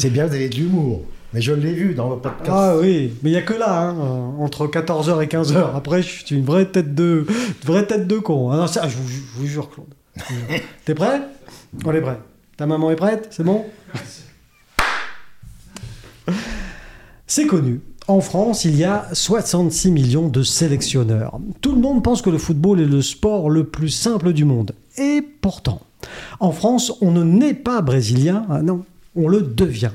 C'est bien, vous avez de l'humour. Mais je l'ai vu dans votre podcast. Ah oui, mais il n'y a que là, hein, entre 14h et 15h. Après, je suis une vraie tête de, une vraie tête de con. Ah non, ça, je, vous, je vous jure, Claude. T'es prêt? On est prêt. Ta maman est prête? C'est bon? C'est connu. En France, il y a 66 millions de sélectionneurs. Tout le monde pense que le football est le sport le plus simple du monde. Et pourtant, en France, on ne naît pas brésilien, ah non, on le devient.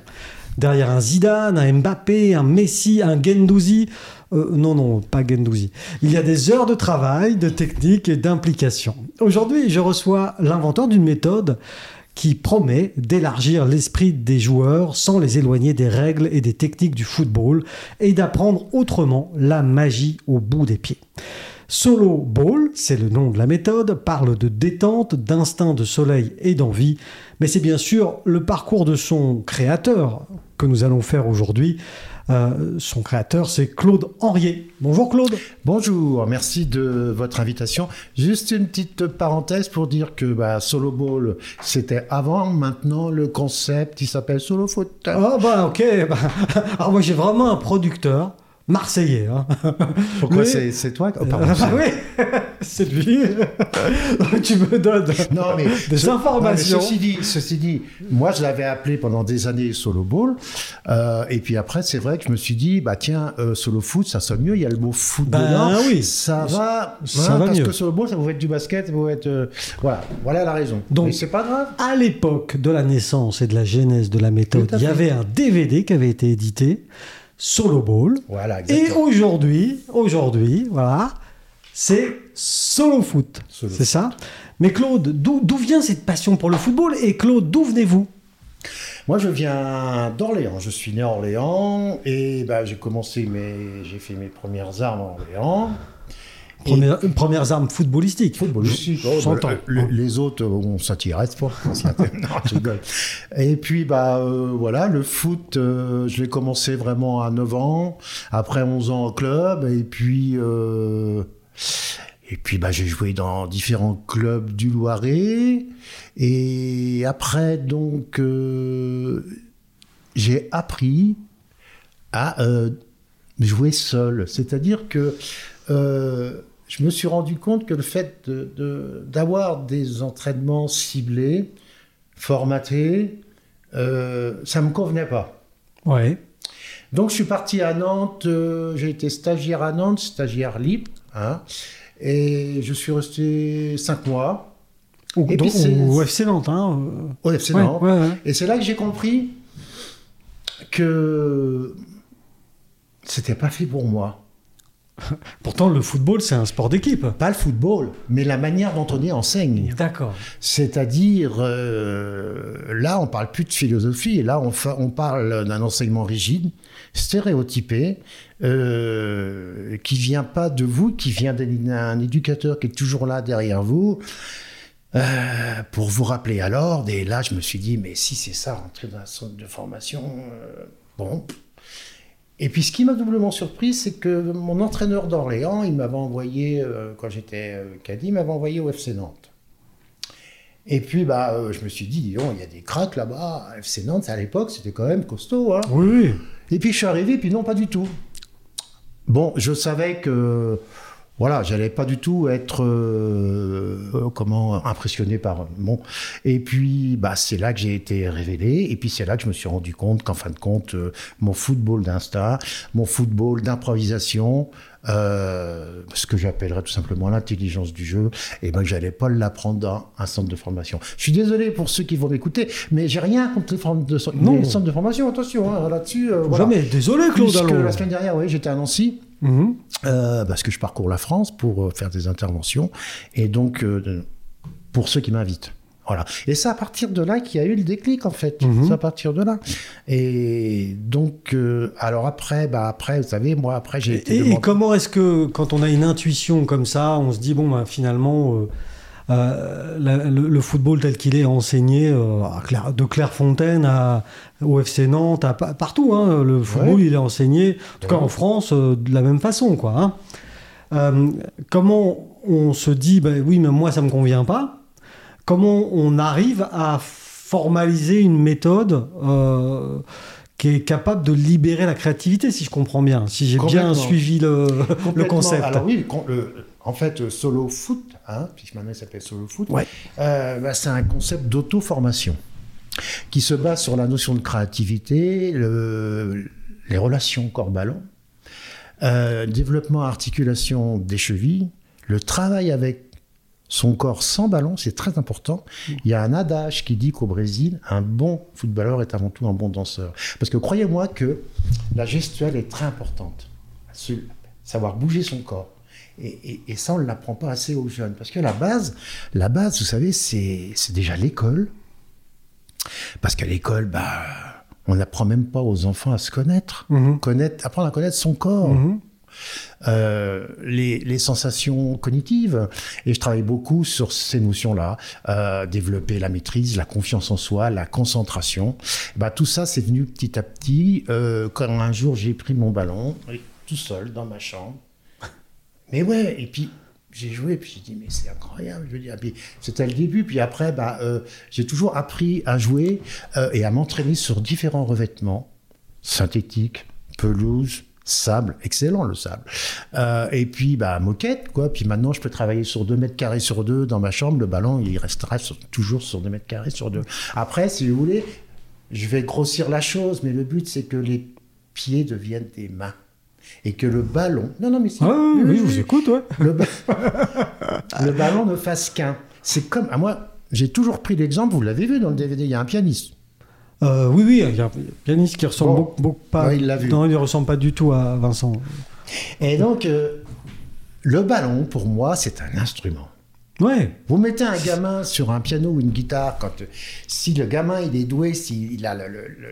Derrière un Zidane, un Mbappé, un Messi, un Gendouzi, euh, non, non, pas Gendouzi. Il y a des heures de travail, de technique et d'implication. Aujourd'hui, je reçois l'inventeur d'une méthode qui promet d'élargir l'esprit des joueurs sans les éloigner des règles et des techniques du football et d'apprendre autrement la magie au bout des pieds. Solo Ball, c'est le nom de la méthode, parle de détente, d'instinct de soleil et d'envie, mais c'est bien sûr le parcours de son créateur que nous allons faire aujourd'hui. Euh, son créateur, c'est Claude Henriet. Bonjour Claude. Bonjour, merci de votre invitation. Juste une petite parenthèse pour dire que bah, Solo Ball, c'était avant. Maintenant, le concept, il s'appelle Solo Foot. Ah bah ok. Alors moi j'ai vraiment un producteur marseillais. Hein. Pourquoi c'est toi oh, pardon, Ah c'est- oui, c'est lui. tu me donnes Non, mais des ce- informations. non, mais ceci, dit, ceci dit, moi je l'avais appelé pendant des années Solo Ball. euh, et puis après, c'est vrai que je me suis dit, bah tiens, euh, Solo Foot, ça sonne mieux. Il y a le mot foot Ben dedans. oui. Ça va. Ça hein, va parce mieux. que Solo Ball, ça pouvait être du basket, ça pouvait être. euh, voilà, voilà la raison. Donc- c'est pas grave. À l'époque de la naissance et de la genèse de la méthode, il y avait un DVD qui avait été édité, Solo Ball. Voilà, Et aujourd'hui, aujourd'hui, voilà, c'est Solo Foot. C'est ça Mais Claude, d'où d'où vient cette passion pour le football Et Claude, d'où venez-vous? Moi, je viens d'Orléans. Je suis né à Orléans et bah, j'ai commencé mes, j'ai fait mes premières armes à Orléans. Première- Premières armes footballistiques. Footballistique, oh, bah, le- les autres, euh, on pas. s'y non, je rigole. Et puis, bah, euh, voilà, le foot, euh, je l'ai commencé vraiment à 9 ans. Après 11 ans au club. Et puis, euh, et puis bah, j'ai joué dans différents clubs du Loiret. Et après, donc, j'ai appris à jouer seul. C'est-à-dire que euh, je me suis rendu compte que le fait de- de- d'avoir des entraînements ciblés, formatés, euh, ça ne me convenait pas. Ouais. Donc je suis parti à Nantes, euh, j'ai été stagiaire à Nantes, stagiaire libre, hein, et je suis resté cinq mois Au, Et donc, puis au FC Nantes. Hein, au FC euh, ouais, Nantes. ouais, ouais. Et c'est là que j'ai compris que c'était pas fait pour moi. Pourtant, le football, c'est un sport d'équipe. Pas le football, mais la manière dont on y enseigne. D'accord. C'est-à-dire, euh, là, on parle plus de philosophie, là, on, fa- on parle d'un enseignement rigide, stéréotypé, euh, qui vient pas de vous, qui vient d'un d'un éducateur qui est toujours là derrière vous, euh, pour vous rappeler à l'ordre. Et là, je me suis dit, mais si c'est ça, rentrer dans un centre de formation, euh, bon. Et puis, ce qui m'a doublement surpris, c'est que mon entraîneur d'Orléans, il m'avait envoyé, euh, quand j'étais euh, cadet, il m'avait envoyé au FC Nantes. Et puis, bah, euh, je me suis dit, dis donc, il y a des cracks là-bas. FC Nantes, à l'époque, c'était quand même costaud. Hein. Oui, oui. Et puis, je suis arrivé, puis non, pas du tout. Bon, je savais que, voilà, j'allais pas du tout être, euh, euh, comment, impressionné par. Bon. Et puis, bah, c'est là que j'ai été révélé. Et puis, c'est là que je me suis rendu compte qu'en fin de compte, euh, mon football d'instinct, mon football d'improvisation, euh, ce que j'appellerais tout simplement l'intelligence du jeu, et ben, j'allais pas l'apprendre dans un centre de formation. Je suis désolé pour ceux qui vont m'écouter, mais j'ai rien contre les, formes de, Non. les centres de formation. Attention, hein, là-dessus. euh, voilà. Jamais. Désolé, Claude Puisque la semaine dernière, oui, j'étais à Nancy. Mhm. Euh, parce que je parcours la France pour euh, faire des interventions. Et donc, euh, pour ceux qui m'invitent. Voilà. Et c'est à partir de là qu'il y a eu le déclic, en fait. Mhm. C'est à partir de là. Et donc, euh, alors après, bah après, vous savez, moi, après, j'ai été Et, comment est-ce que, quand on a une intuition comme ça, on se dit, bon, bah, finalement, euh, euh, la- le, le football tel qu'il est enseigné euh, Claire- de Clairefontaine à, au FC Nantes, à, partout, hein, le football, il est enseigné, en tout cas en France, euh, de la même façon. Quoi, hein. Euh, comment on se dit, bah, oui, mais moi, ça me convient pas Comment on arrive à formaliser une méthode qui est capable de libérer la créativité, si je comprends bien, si j'ai bien suivi le, concept. Alors oui, con- le- en fait, euh, solo foot, hein, puisque maintenant il s'appelle solo foot, Ouais. euh, bah, c'est un concept d'auto-formation qui se base sur la notion de créativité, le- les relations corps-ballon, euh, développement articulation des chevilles, le travail avec son corps sans ballon, c'est très important. Il y a un adage qui dit qu'au Brésil, un bon footballeur est avant tout un bon danseur. Parce que croyez-moi que la gestuelle est très importante. Savoir bouger son corps. Et, et- et ça, on ne l'apprend pas assez aux jeunes. Parce que la base, la base, vous savez, c'est déjà l'école. Parce qu'à l'école, bah, on n'apprend même pas aux enfants à se connaître. Connaître apprendre à connaître son corps. Mhm. Euh, les, les sensations cognitives. Et je travaille beaucoup sur ces notions-là. Euh, développer la maîtrise, la confiance en soi, la concentration. Bah, tout ça, c'est venu petit à petit. Euh, quand un jour, j'ai pris mon ballon, tout seul, dans ma chambre. Mais ouais, et puis j'ai joué, puis j'ai dit, mais c'est incroyable. Je veux dire, c'était le début. Puis après, bah, euh, j'ai toujours appris à jouer euh, et à m'entraîner sur différents revêtements synthétiques, pelouse, sable, excellent le sable. Euh, et puis, bah, moquette, quoi. Puis maintenant, je peux travailler sur 2 mètres carrés sur 2 dans ma chambre. Le ballon, il restera toujours sur 2 mètres carrés sur 2. Après, si vous voulez, je vais grossir la chose, mais le but, c'est que les pieds deviennent des mains. Et que le ballon. Non, non, mais c'est. Ah, oui, oui, je vous écoute, ouais. le, ba- le ballon ne fasse qu'un. C'est comme. À moi, j'ai toujours pris l'exemple, vous l'avez vu dans le DVD, il y a un pianiste. Euh, oui, oui, il y a un pianiste qui ressemble Bon. beaucoup, beaucoup- pas. Ouais, il l'a vu. Non, il ne ressemble pas du tout à Vincent. Et donc, euh, le ballon, pour moi, c'est un instrument. Ouais. Vous mettez un gamin sur un piano ou une guitare, quand, euh, si le gamin il est doué, s'il a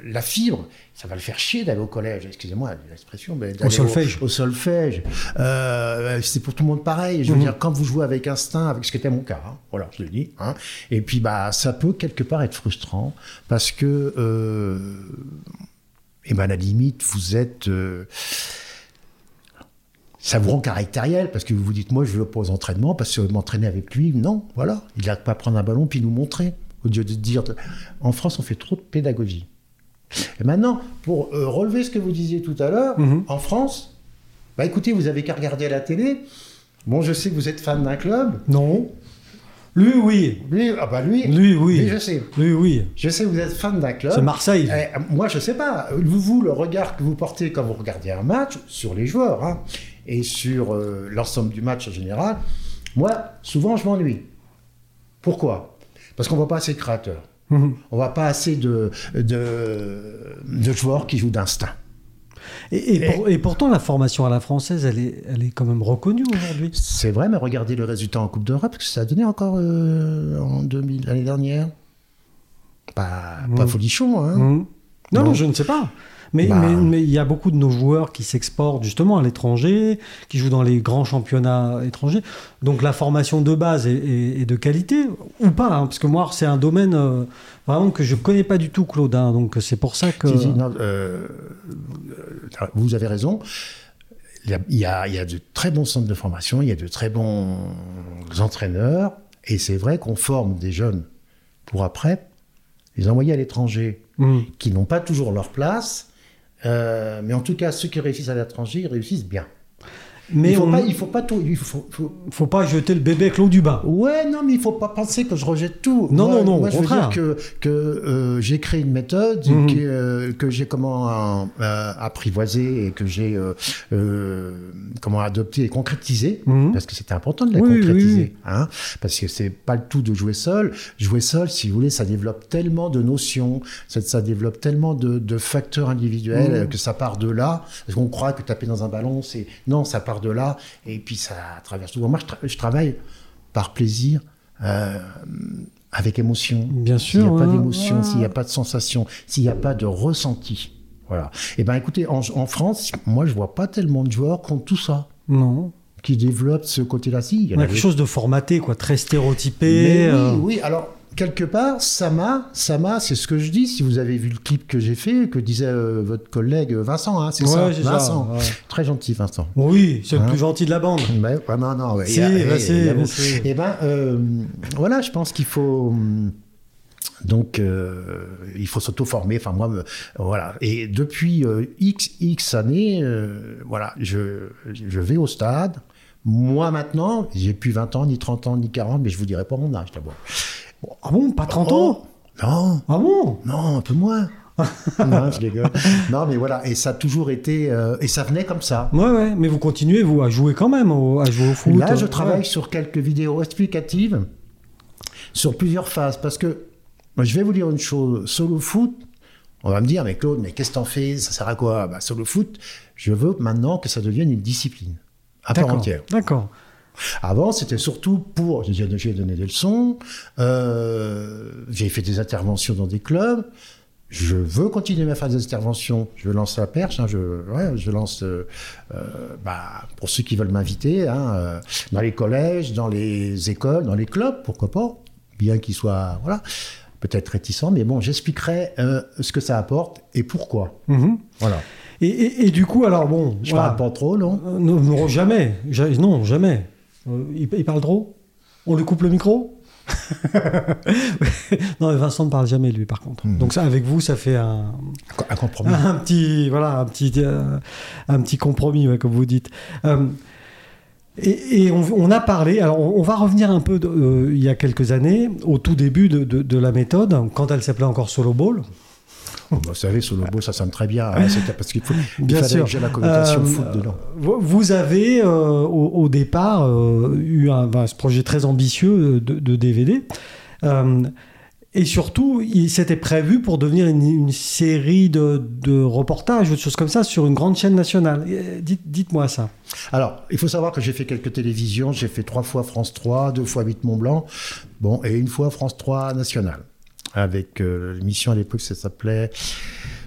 la fibre, ça va le faire chier d'aller au collège. Excusez-moi l'expression, mais d'aller solfège. Au, solfège. Euh, c'est pour tout le monde pareil. Je veux Mhm. dire, quand vous jouez avec instinct, avec ce qui était mon cas, hein, voilà, je le dis. hein, et puis, bah, ça peut quelque part être frustrant parce que, euh, et ben, à la limite, vous êtes. euh, ça vous rend caractériel parce que vous vous dites, moi, je veux pas aux entraînements parce que m'entraîner avec lui, non, voilà. Il n'a pas prendre un ballon puis nous montrer. Au lieu de dire, en France, on fait trop de pédagogie. Et maintenant, pour euh, relever ce que vous disiez tout à l'heure, Mhm. en France, bah écoutez, vous avez qu'à regarder à la télé. Bon, je sais que vous êtes fan d'un club. Non. Lui, oui. Lui, ah bah lui, Lui, oui. lui, je sais. Lui, oui. Je sais que vous êtes fan d'un club. C'est Marseille. Eh, moi, je sais pas. Vous, vous, le regard que vous portez quand vous regardez un match sur les joueurs hein, et sur euh, l'ensemble du match en général, moi, souvent, je m'ennuie. Pourquoi? Parce qu'on voit pas assez de créateurs. Mhm. On voit pas assez de, de, de joueurs qui jouent d'instinct. Et, et pour- et pourtant, la formation à la française, elle est, elle est quand même reconnue aujourd'hui. C'est vrai, mais regardez le résultat en Coupe d'Europe, que ça a donné encore euh, en 2000, l'année dernière. Pas, pas Mm. folichon, hein. Mhm. Non. non, je ne sais pas. Mais Bah. mais- mais il y a beaucoup de nos joueurs qui s'exportent justement à l'étranger, qui jouent dans les grands championnats étrangers. Donc la formation de base est, est- est de qualité, ou pas, hein, parce que moi, c'est un domaine euh, vraiment que je connais pas du tout, Claude. hein, donc c'est pour ça que... Si, si, non, euh, vous avez raison. Il y, a, il, y a, il y a de très bons centres de formation, il y a de très bons entraîneurs, et c'est vrai qu'on forme des jeunes pour après les envoyer à l'étranger, Mhm. qui n'ont pas toujours leur place, euh, mais en tout cas, ceux qui réussissent à l'étranger, réussissent bien. Mais il faut on- pas, il faut pas tout. Il faut, faut- faut pas jeter le bébé avec l'eau du bain. Ouais, non, mais il faut pas penser que je rejette tout. Non, Moi- non, non, Moi, je veux dire que, que euh, j'ai créé une méthode Mhm. qui, euh, que j'ai comment euh, apprivoisé et que j'ai euh, euh, comment adopté et concrétisé. Mhm. Parce que c'était important de la Oui, concrétiser, oui. hein, parce que c'est pas le tout de jouer seul. Jouer seul, si vous voulez, ça développe tellement de notions, ça, ça développe tellement de, de facteurs individuels Mhm. euh, que ça part de là. Parce qu'on croit que taper dans un ballon, c'est non, ça part de là, et puis ça traverse tout. Moi, je, tra- je travaille par plaisir. euh, avec émotion. Bien S'il n'y sûr. a pas d'émotion, ouais. s'il n'y a pas de sensation, s'il n'y a pas de ressenti. Voilà. Et ben écoutez, en, en France, moi je vois pas tellement de joueurs qui ont tout ça, Non. qui développent ce côté-là. Si, il y a quelque chose de formaté, quoi, très stéréotypé. Mais oui, euh, oui, alors quelque part, ça m'a, ça m'a, c'est ce que je dis. Si vous avez vu le clip que j'ai fait, que disait euh, votre collègue Vincent, hein, c'est ça, ouais, ça, Vincent, ouais. très gentil Vincent. Oui, c'est le Hein plus gentil de la bande. Mais, non, non, ouais, Si, a- bah, a- bah, si. Eh ben, euh, voilà, je pense qu'il faut. hum, Donc, euh, il faut s'auto-former. Enfin, moi, voilà. Et depuis euh, X, X années, euh, voilà, je, je vais au stade. Moi, maintenant, j'ai plus 20 ans, ni 30 ans, ni 40, mais je vous dirai pas mon âge d'abord. Ah bon, pas 30 Oh, ans? Non, Ah bon? Non, un peu moins. non, je rigole. Non, mais voilà. Et ça a toujours été. euh, et ça venait comme ça. Ouais, ouais, mais vous continuez, vous, à jouer quand même, au- à jouer au foot. Là, je travaille ouais. sur quelques vidéos explicatives sur plusieurs phases parce que moi, je vais vous dire une chose solo foot. On va me dire, mais Claude, mais qu'est-ce que t'en fais? Ça sert à quoi? Bah, Solo foot, je veux maintenant que ça devienne une discipline à part entière. D'accord. Avant, c'était surtout pour. J'ai donné des leçons, euh, j'ai fait des interventions dans des clubs. Je veux continuer à faire des interventions. Je lance la perche. hein, je, ouais, je lance euh, euh, bah, pour ceux qui veulent m'inviter hein, dans les collèges, dans les écoles, dans les clubs, pourquoi pas. Bien qu'ils soient voilà, peut-être réticents, mais bon, j'expliquerai euh, ce que ça apporte et pourquoi. Mhm. Voilà. Et, et- et du coup, alors bon. Je voilà. parle pas trop, non non, non, jamais. Ja- Non, jamais. Euh, il, il parle trop On lui coupe le micro Non, mais Vincent ne parle jamais, lui, par contre. Mhm. Donc ça, avec vous, ça fait un, Un compromis. un petit, voilà, un petit, euh, un petit compromis, ouais, comme vous dites. Euh, et, et on, on a parlé, alors on, on va revenir un peu de- euh, il y a quelques années, au tout début de, de- de la méthode, quand elle s'appelait encore Solo Ball. Vous savez, beau, ça sonne très bien. hein, parce qu'il faut, il Bien fallait sûr. que j'ai la connotation Euh, foot dedans. Vous avez euh, au, au départ euh, eu un, ben, ce projet très ambitieux de, de DVD. Et surtout, il s'était prévu pour devenir une, une série de, de reportages ou de choses comme ça sur une grande chaîne nationale. Dites, dites-moi ça. Alors, il faut savoir que j'ai fait quelques télévisions. J'ai fait trois fois France 3, deux fois 8 Mont Blanc, bon, et une fois France 3 National. Avec euh, l'émission à l'époque, ça s'appelait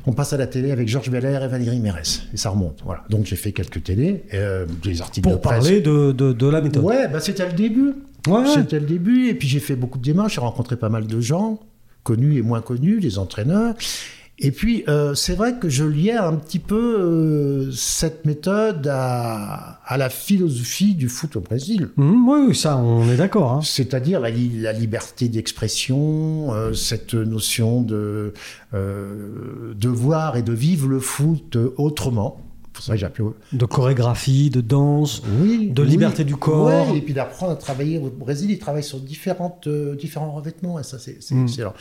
On passe à la télé avec Georges Belair et Valérie Mérès. Et ça remonte. Voilà. Donc j'ai fait quelques télés, euh, des articles de Pour presse. parler de, de, de la méthode. Ouais, bah, c'était le début. Ouais. C'était le début. Et puis j'ai fait beaucoup de démarches. J'ai rencontré pas mal de gens, connus et moins connus, des entraîneurs. Et puis, euh, c'est vrai que je liais un petit peu euh, cette méthode à, à la philosophie du foot au Brésil. Mhm, oui, ça, on est d'accord. hein. C'est-à-dire la, li- la liberté d'expression, euh, cette notion de, de voir et de vivre le foot autrement. Pour ça que De chorégraphie, de danse. oui, De oui. liberté du corps. Ouais, et puis d'apprendre à travailler. Au Brésil, ils travaillent sur différentes, différents revêtements, et ça, c'est c'est Mm. excellent.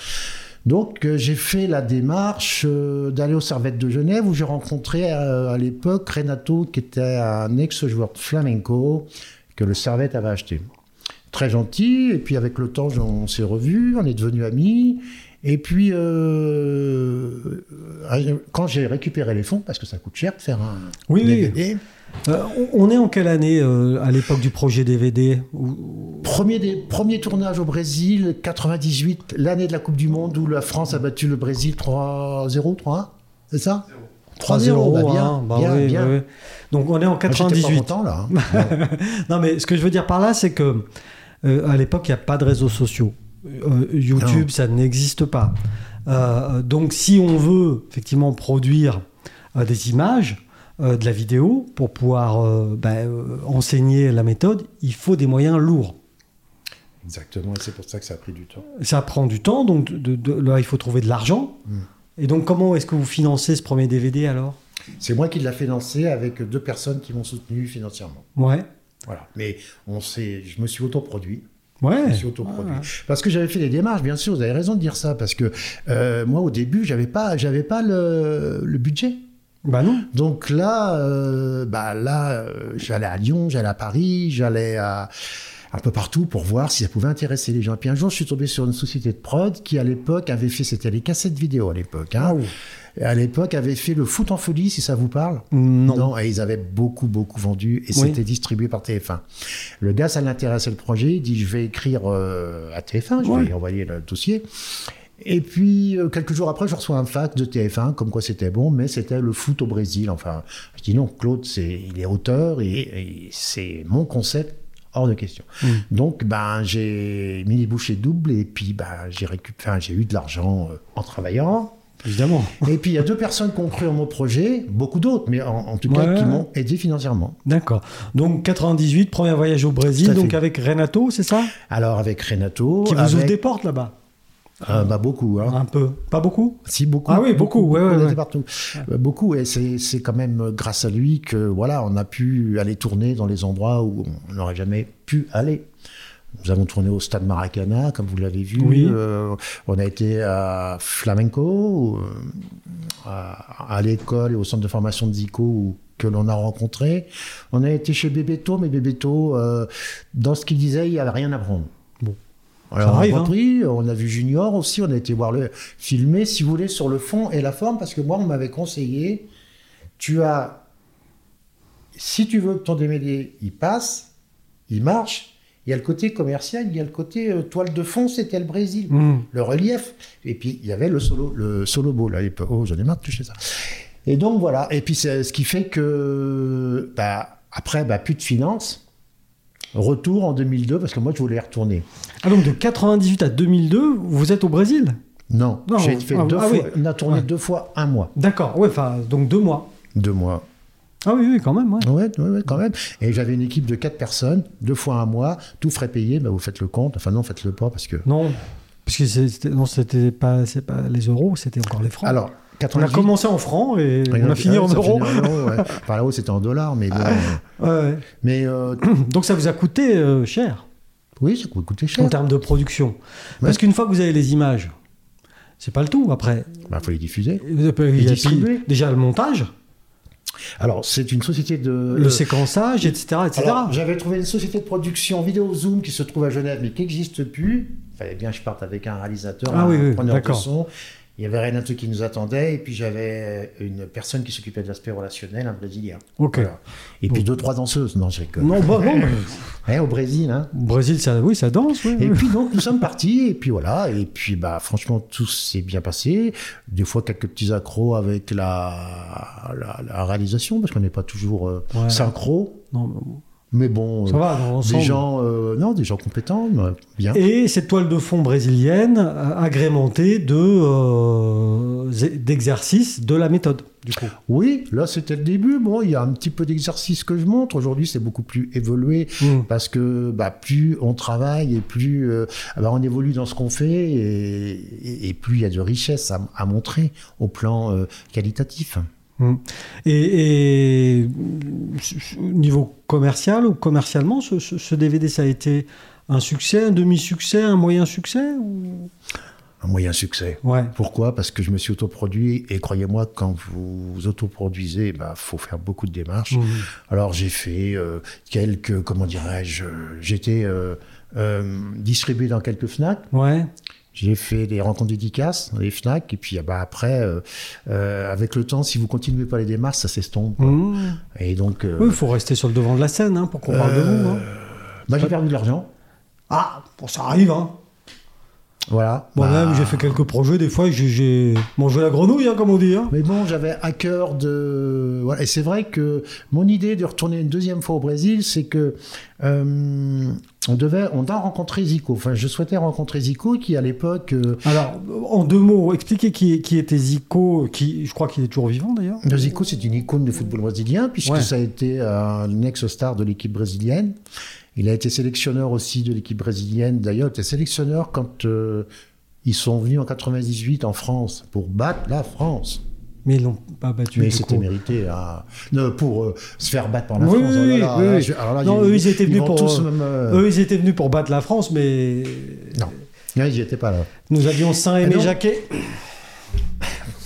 Donc, euh, j'ai fait la démarche euh, d'aller aux Servettes de Genève, où j'ai rencontré euh, à l'époque Renato, qui était un ex-joueur de flamenco, que le Servette avait acheté. Très gentil, et puis avec le temps, on s'est revus, on est devenus amis. Et puis, euh, euh, quand j'ai récupéré les fonds, parce que ça coûte cher de faire un Oui, oui. DVD, Euh, on est en quelle année euh, à l'époque du projet DVD Premier, des, premier tournage au Brésil, 98, l'année de la Coupe du Monde où la France a battu le Brésil 3-0, 3-1, c'est ça? 3-0, bah bien, hein, bah bien, oui, bien. oui, oui. Donc on est en Ah, J'étais pas 98. content là. hein. Non, mais ce que je veux dire par là, c'est que à l'époque, il n'y a pas de réseaux sociaux. Euh, YouTube, Non. ça n'existe pas. Euh, donc, si on veut effectivement produire euh, des images, euh, de la vidéo, pour pouvoir euh, ben, euh, enseigner la méthode, il faut des moyens lourds. Exactement, et c'est pour ça que ça a pris du temps. Ça prend du temps, donc de- de- là, il faut trouver de l'argent. Mm. Et donc, comment est-ce que vous financez ce premier DVD alors? C'est moi qui l'ai fait lancer avec deux personnes qui m'ont soutenu financièrement. Ouais. Voilà. Mais on je me suis autoproduit. Ouais. Je me suis autoproduit. Ah. Parce que j'avais fait des démarches, bien sûr, vous avez raison de dire ça, parce que euh, moi, au début, j'avais pas, j'avais pas le, le budget. Bah non. Donc là, euh, bah là, euh, j'allais à Lyon, j'allais à Paris, j'allais à un peu partout pour voir si ça pouvait intéresser les gens. Et puis un jour, je suis tombé sur une société de prod qui, à l'époque, avait fait, c'était les cassettes vidéo à l'époque. Hein, Et à l'époque, avait fait le foot en folie, si ça vous parle. Non. et ils avaient beaucoup, beaucoup vendu et Oui. c'était distribué par TF1. Le gars, ça l'intéressait le projet. Il dit Je vais écrire euh, à TF1, je vais Ouais. lui envoyer le dossier. Et puis, euh, quelques jours après, je reçois un fax de TF1, comme quoi c'était bon, mais c'était le foot au Brésil. Enfin, je dis non, Claude, c'est, il est auteur et, et c'est mon concept, hors de question. Mm. Donc, ben, j'ai mis les bouchées doubles et puis, ben, j'ai enfin, j'ai eu de l'argent euh, en travaillant. Évidemment. Et puis, il y a deux personnes qui ont cru en mon projet, beaucoup d'autres, mais en, en tout cas, Ouais. qui m'ont aidé financièrement. D'accord. Donc 98, premier voyage au Brésil, donc fait. avec Renato, c'est ça? Alors, avec Renato. Qui vous avec- ouvre des portes là-bas? Ah, bah beaucoup, hein. Un peu. Pas beaucoup? Si, beaucoup. Ah oui, beaucoup, ouais, ouais, ouais. partout. Euh, Beaucoup, et c'est c'est quand même grâce à lui que voilà, on a pu aller tourner dans les endroits où on n'aurait jamais pu aller. Nous avons tourné au stade Maracana, comme vous l'avez vu. Oui. Euh, on a été à Flamenco, euh, à, à l'école et au centre de formation de Zico où- que l'on a rencontré. On a été chez Bébéto, mais Bébéto, euh, dans ce qu'il disait, il n'y avait rien à prendre. Bon. Alors, Ça arrive, on a hein. repris, on a vu Junior aussi, on a été voir le filmer, si vous voulez, sur le fond et la forme, parce que moi, on m'avait conseillé, tu as, si tu veux que ton démêlé, il passe, il marche, il y a le côté commercial, il y a le côté euh, toile de fond, c'était le Brésil, Hmm. le relief, et puis il y avait le solo, le solo ball à l'époque. Oh, j'en ai marre de toucher ça. Et donc voilà, et puis c'est ce qui fait que, bah, après, bah, plus de finances, retour en 2002, parce que moi, je voulais y retourner. Ah donc de 98 à 2002, vous êtes au Brésil? Non, Non, j'ai fait ah, deux ah fois. oui. On a tourné Ouais. deux fois un mois. D'accord, ouais, enfin, donc deux mois. Deux mois. Ah oui, oui, quand même, ouais. Ouais, ouais, ouais, quand même. Et j'avais une équipe de quatre personnes, deux fois un mois, tout frais payé. Bah, vous faites le compte. Enfin non, faites-le pas parce que. Non, parce que c'était, non, c'était pas, pas les euros, c'était encore les francs. Alors, on a 98. commencé en francs et on a fini en euros. Par là-haut, c'était en dollars, mais bon, euh, Ouais, ouais. mais euh, Donc ça vous a coûté euh, cher? Oui, ça coûtait cher. en termes de production. Parce qu'une fois que vous avez les images, c'est pas le tout après. Bah, faut les diffuser. Il y a puis- déjà le montage, Alors, c'est une société de. le séquençage, etc. etc. J'avais trouvé une société de production vidéo Zoom qui se trouve à Genève, mais qui n'existe plus. Il fallait bien que je parte avec un réalisateur, Ah un oui, oui, preneur de d'accord. son. Il y avait Renato qui nous attendait, et puis j'avais une personne qui s'occupait de l'aspect relationnel, un Brésilien. Ok. Voilà. Et puis deux, trois danseuses. Non, je rigole. Non, bah non. mais- Hein, au Brésil, hein. Au Brésil, ça, oui, ça danse. oui, Et oui. puis donc nous sommes partis et puis voilà et puis bah franchement tout s'est bien passé. Des fois quelques petits accros avec la la, la réalisation parce qu'on n'est pas toujours euh, Ouais. synchro. Non, mais bon. Mais bon, ça euh, va dans l'ensemble. des gens euh, non des gens compétents, mais bien. Et cette toile de fond brésilienne euh, agrémentée de euh, d'exercices de la méthode, du coup. Oui, là c'était le début. Bon, il y a un petit peu d'exercice que je montre. Aujourd'hui, c'est beaucoup plus évolué Mm. parce que bah, plus on travaille et plus euh, ah bah, on évolue dans ce qu'on fait et, et- et plus il y a de richesse à, à montrer au plan euh, qualitatif. Mm. Et, et, au niveau commercial ou commercialement, ce, ce- ce DVD, ça a été un succès, un demi-succès, un moyen succès ou... Un moyen succès. Ouais. Pourquoi? Parce que je me suis autoproduit et croyez-moi, quand vous autoproduisez, il bah, faut faire beaucoup de démarches. Mhm. Alors j'ai fait euh, quelques, comment dirais-je, j'étais euh, euh, distribué dans quelques FNAC. Ouais. J'ai fait des rencontres dédicaces dans les FNAC. Et puis ah bah, après, euh, euh, avec le temps, si vous continuez pas les démarches, ça s'estompe. Mhm. Et donc, euh, Oui, il faut rester sur le devant de la scène hein, pour qu'on parle de vous. hein. bah, j'ai perdu de l'argent. Ah, bon, ça arrive. Hein. Voilà. Moi-même, Bah, j'ai fait quelques projets, des fois, j'ai- j'ai mangé la grenouille, hein, comme on dit. Hein. Mais bon, j'avais à cœur de. Voilà. Et c'est vrai que mon idée de retourner une deuxième fois au Brésil, c'est que euh, on devait, on a rencontré Zico. Enfin, je souhaitais rencontrer Zico, qui à l'époque. euh, Alors, en deux mots, expliquez qui, qui était Zico, qui, je crois qu'il est toujours vivant d'ailleurs. Zico, c'est une icône du football brésilien, puisque Ouais. ça a été un ex-star de l'équipe brésilienne. Il a été sélectionneur aussi de l'équipe brésilienne. D'ailleurs, il était sélectionneur quand euh, ils sont venus en 98 en France pour battre la France. Mais ils l'ont pas battu. Mais c'était mérité à... non, pour euh, se faire battre par la Oui, France. oui, là oui, là, oui, là, je- là, Non, ils- eux, ils étaient venus pour, euh, même, euh, Eux, ils étaient venus pour battre la France, mais Non, non, ils n'y étaient pas là. nous avions Saint-Aimé Ah. Jacquet.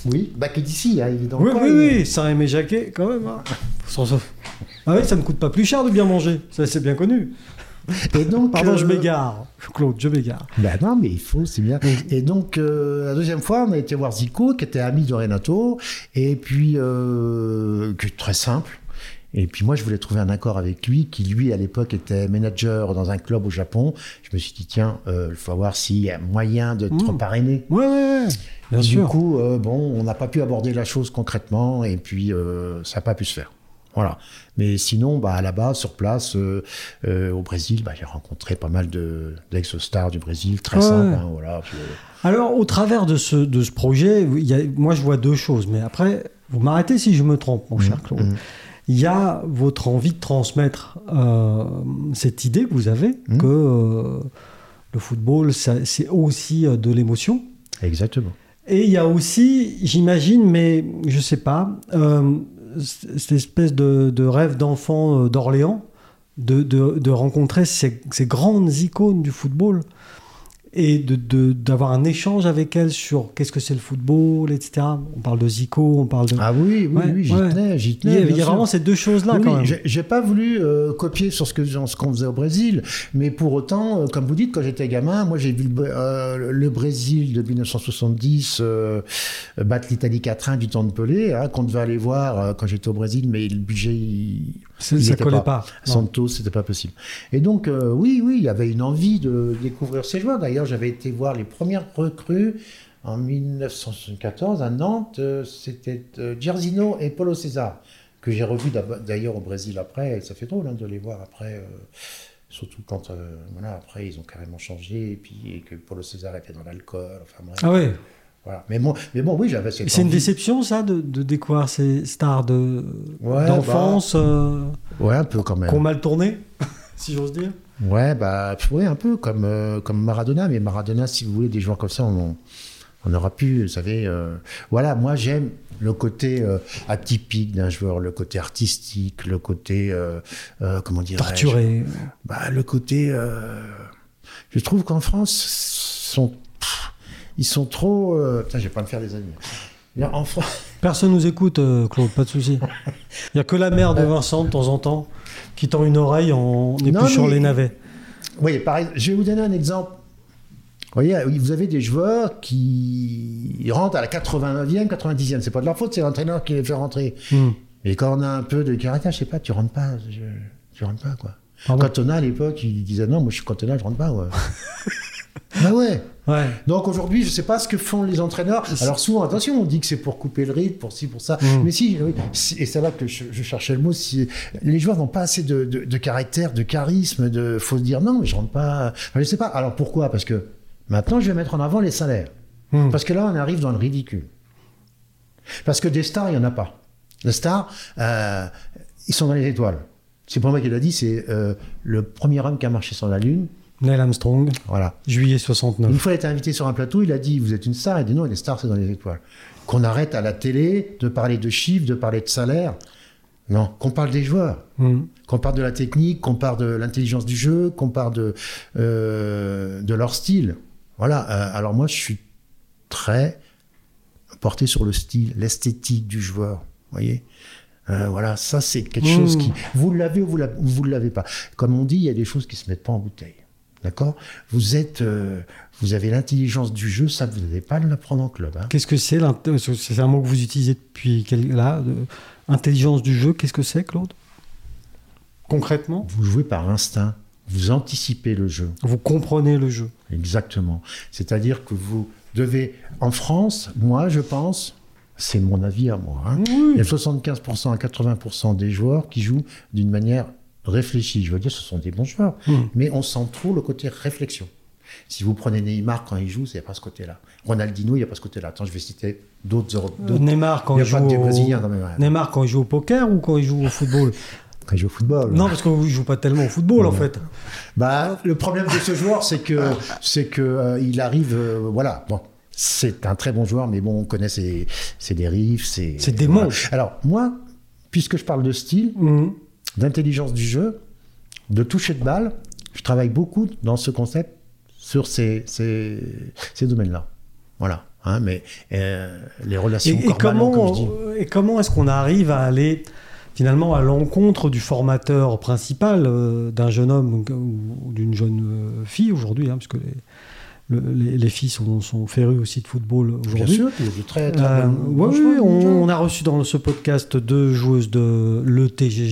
Oui, bah qui est d'ici, hein, dans Oui, oui, oui, Saint-Aimé Jacquet, quand même. hein. Sans- Ah oui, ça ne coûte pas plus cher de bien manger, ça c'est bien connu. Et donc, Pardon, je euh, m'égare. Claude, je m'égare. Ben non, mais il faut, c'est bien. Et donc, euh, la deuxième fois, on a été voir Zico, qui était ami de Renato, et puis, euh, très simple. Et puis moi, je voulais trouver un accord avec lui, qui lui, à l'époque, était manager dans un club au Japon. Je me suis dit, tiens, euh, il faut voir s'il y a moyen de te Mmh. parrainer. Ouais, ouais, ouais. Bien du sûr. coup, euh, bon, on n'a pas pu aborder la chose concrètement, et puis euh, ça n'a pas pu se faire. Voilà. Mais sinon, bah, là-bas, sur place, euh, euh, au Brésil, bah, j'ai rencontré pas mal de- d'ex-stars du Brésil, très Ouais. simples. hein, voilà. Puis, euh, Alors, au travers de ce, de ce projet, il y a- moi je vois deux choses, mais après, vous m'arrêtez si je me trompe, mon cher Claude. mmh. Il y a votre envie de transmettre euh, cette idée que vous avez, Mhm. que le football, c'est aussi de l'émotion. Exactement. Et il y a aussi, j'imagine, mais je sais pas, cette espèce de, rêve d'enfant euh, d'Orléans, de, de- rencontrer ces grandes icônes du football et de- de- d'avoir un échange avec elles sur qu'est-ce que c'est le football, etc. On parle de Zico, on parle de... Ah oui, oui, Ouais, oui, j'y ouais. tenais, j'y il y tenais. a, il y a vraiment ces deux choses-là Oui, quand même. j'ai- pas voulu euh, copier sur ce que ce qu'on faisait au Brésil, mais pour autant, euh, comme vous dites, quand j'étais gamin, moi j'ai vu le, euh, le Brésil de 1970 euh, battre l'Italie 4-1 du temps de Pelé, hein, qu'on devait aller voir quand j'étais au Brésil, mais le budget il, il ça collait pas. pas. Santos, c'était pas possible. Et donc, oui, oui, il y avait une envie de découvrir ces joueurs. D'ailleurs, j'avais été voir les premières recrues en 1974 à Nantes. euh, C'était euh, Giardino et Paulo César, que j'ai revu d'ailleurs au Brésil après. Et ça fait drôle hein, de les voir après. euh, Surtout quand, euh, voilà, après, ils ont carrément changé, et puis et que Paulo César était dans l'alcool, enfin bref. Ah ouais. Voilà. Mais, bon, mais bon, oui, j'avais cette C'est une déception ça de, de découvrir ces stars de Ouais, d'enfance euh, Ouais, un peu quand même. qui ont mal tourné, si j'ose dire. Ouais, bah, ouais, un peu comme, euh, comme Maradona. Mais Maradona, si vous voulez, des joueurs comme ça, on, on aura pu, vous savez. euh, voilà, moi, j'aime le côté euh, atypique d'un joueur, le côté artistique, le côté, euh, euh, comment dirais-je Torturé. bah, Le côté. euh, je trouve qu'en France, sont, pff, ils sont trop. euh, putain, je vais pas me faire des amis. En France. Personne nous écoute, Claude, pas de souci. Il y a que la mère de Vincent de temps en temps qui tend une oreille en épluchant les navets. Oui, pareil. Je vais vous donner un exemple. Vous voyez, vous avez des joueurs qui rentrent à la 89e, 90e. C'est pas de leur faute, c'est l'entraîneur qui les fait rentrer. Hmm. Et quand on a un peu de caractère, je sais pas, tu rentres pas. je- tu rentres pas, quoi. Pardon Cantona, à l'époque, il disait non, moi je suis Cantona, je rentre pas, ouais. bah ouais. Ouais. Donc aujourd'hui, je sais pas ce que font les entraîneurs. Alors souvent, attention, on dit que c'est pour couper le rythme, pour ci, pour ça. Mm. Mais si, oui, et c'est là que je, je cherchais le mot, si les joueurs n'ont pas assez de, de- de caractère, de charisme, de faut se dire non, mais je rentre pas. Enfin, je sais pas. Alors pourquoi? Parce que maintenant, je vais mettre en avant les salaires. Hmm. Parce que là, on arrive dans le ridicule. Parce que des stars, il n'y en a pas. Les stars, euh, ils sont dans les étoiles. C'est pas moi qui l'a dit, c'est euh, le premier homme qui a marché sur la Lune. Neil Armstrong, Voilà. juillet 69. Une fois, il a été invité sur un plateau, il a dit Vous êtes une star Il a dit Non, les stars, c'est dans les étoiles. Qu'on arrête à la télé de parler de chiffres, de parler de salaire. Non, qu'on parle des joueurs, Hmm. qu'on parle de la technique, qu'on parle de l'intelligence du jeu, qu'on parle de, euh, de leur style. Voilà. Euh, alors, moi, je suis très porté sur le style, l'esthétique du joueur. Vous voyez? Euh, voilà, ça c'est quelque Mmh. chose qui. Vous l'avez ou vous la- ou vous ne l'avez pas. Comme on dit, il y a des choses qui se mettent pas en bouteille. D'accord Vous êtes, euh, vous avez l'intelligence du jeu, ça vous n'allez pas l'apprendre en club. hein. Qu'est-ce que c'est l'int- C'est un mot que vous utilisez depuis quel... là. de- Intelligence du jeu, qu'est-ce que c'est, Claude? Concrètement? Vous jouez par instinct, vous anticipez le jeu. Vous comprenez le jeu. Exactement. C'est-à-dire que vous devez, en France, moi je pense, c'est mon avis à moi, hein, il y a 75% à 80% des joueurs qui jouent d'une manière réfléchie. Je veux dire, ce sont des bons joueurs, Hmm. mais on sent trop le côté réflexion. Si vous prenez Neymar quand il joue, il n'y a pas ce côté-là. Ronaldinho, il n'y a pas ce côté-là. Attends, je vais citer d'autres. d'autres- Neymar quand Il joue au... Brésiliens quand même. Neymar quand il joue au poker ou quand il joue au football? Quand il joue au football. Non, parce qu'il joue pas tellement au football en fait. Bah, le problème de ce joueur, c'est que c'est que euh, il arrive, euh, voilà. Bon, c'est un très bon joueur, mais bon, on connaît ses, ses dérives, ses. C'est des voilà. Alors moi, puisque je parle de style, Mhm. D'intelligence du jeu, de toucher de balle, je travaille beaucoup dans ce concept sur ces ces, ces domaines-là. Voilà. Hein, mais euh, les relations Et, et comment, comme je dis. et comment est-ce qu'on arrive à aller finalement à l'encontre du formateur principal euh, d'un jeune homme ou, ou d'une jeune euh, fille aujourd'hui, hein, puisque les, le- les, les filles sont, sont férues aussi de football Bien aujourd'hui. sûr, il y a de très très Euh, bons- ouais, bons oui, on, a reçu dans ce podcast deux joueuses de Le TG.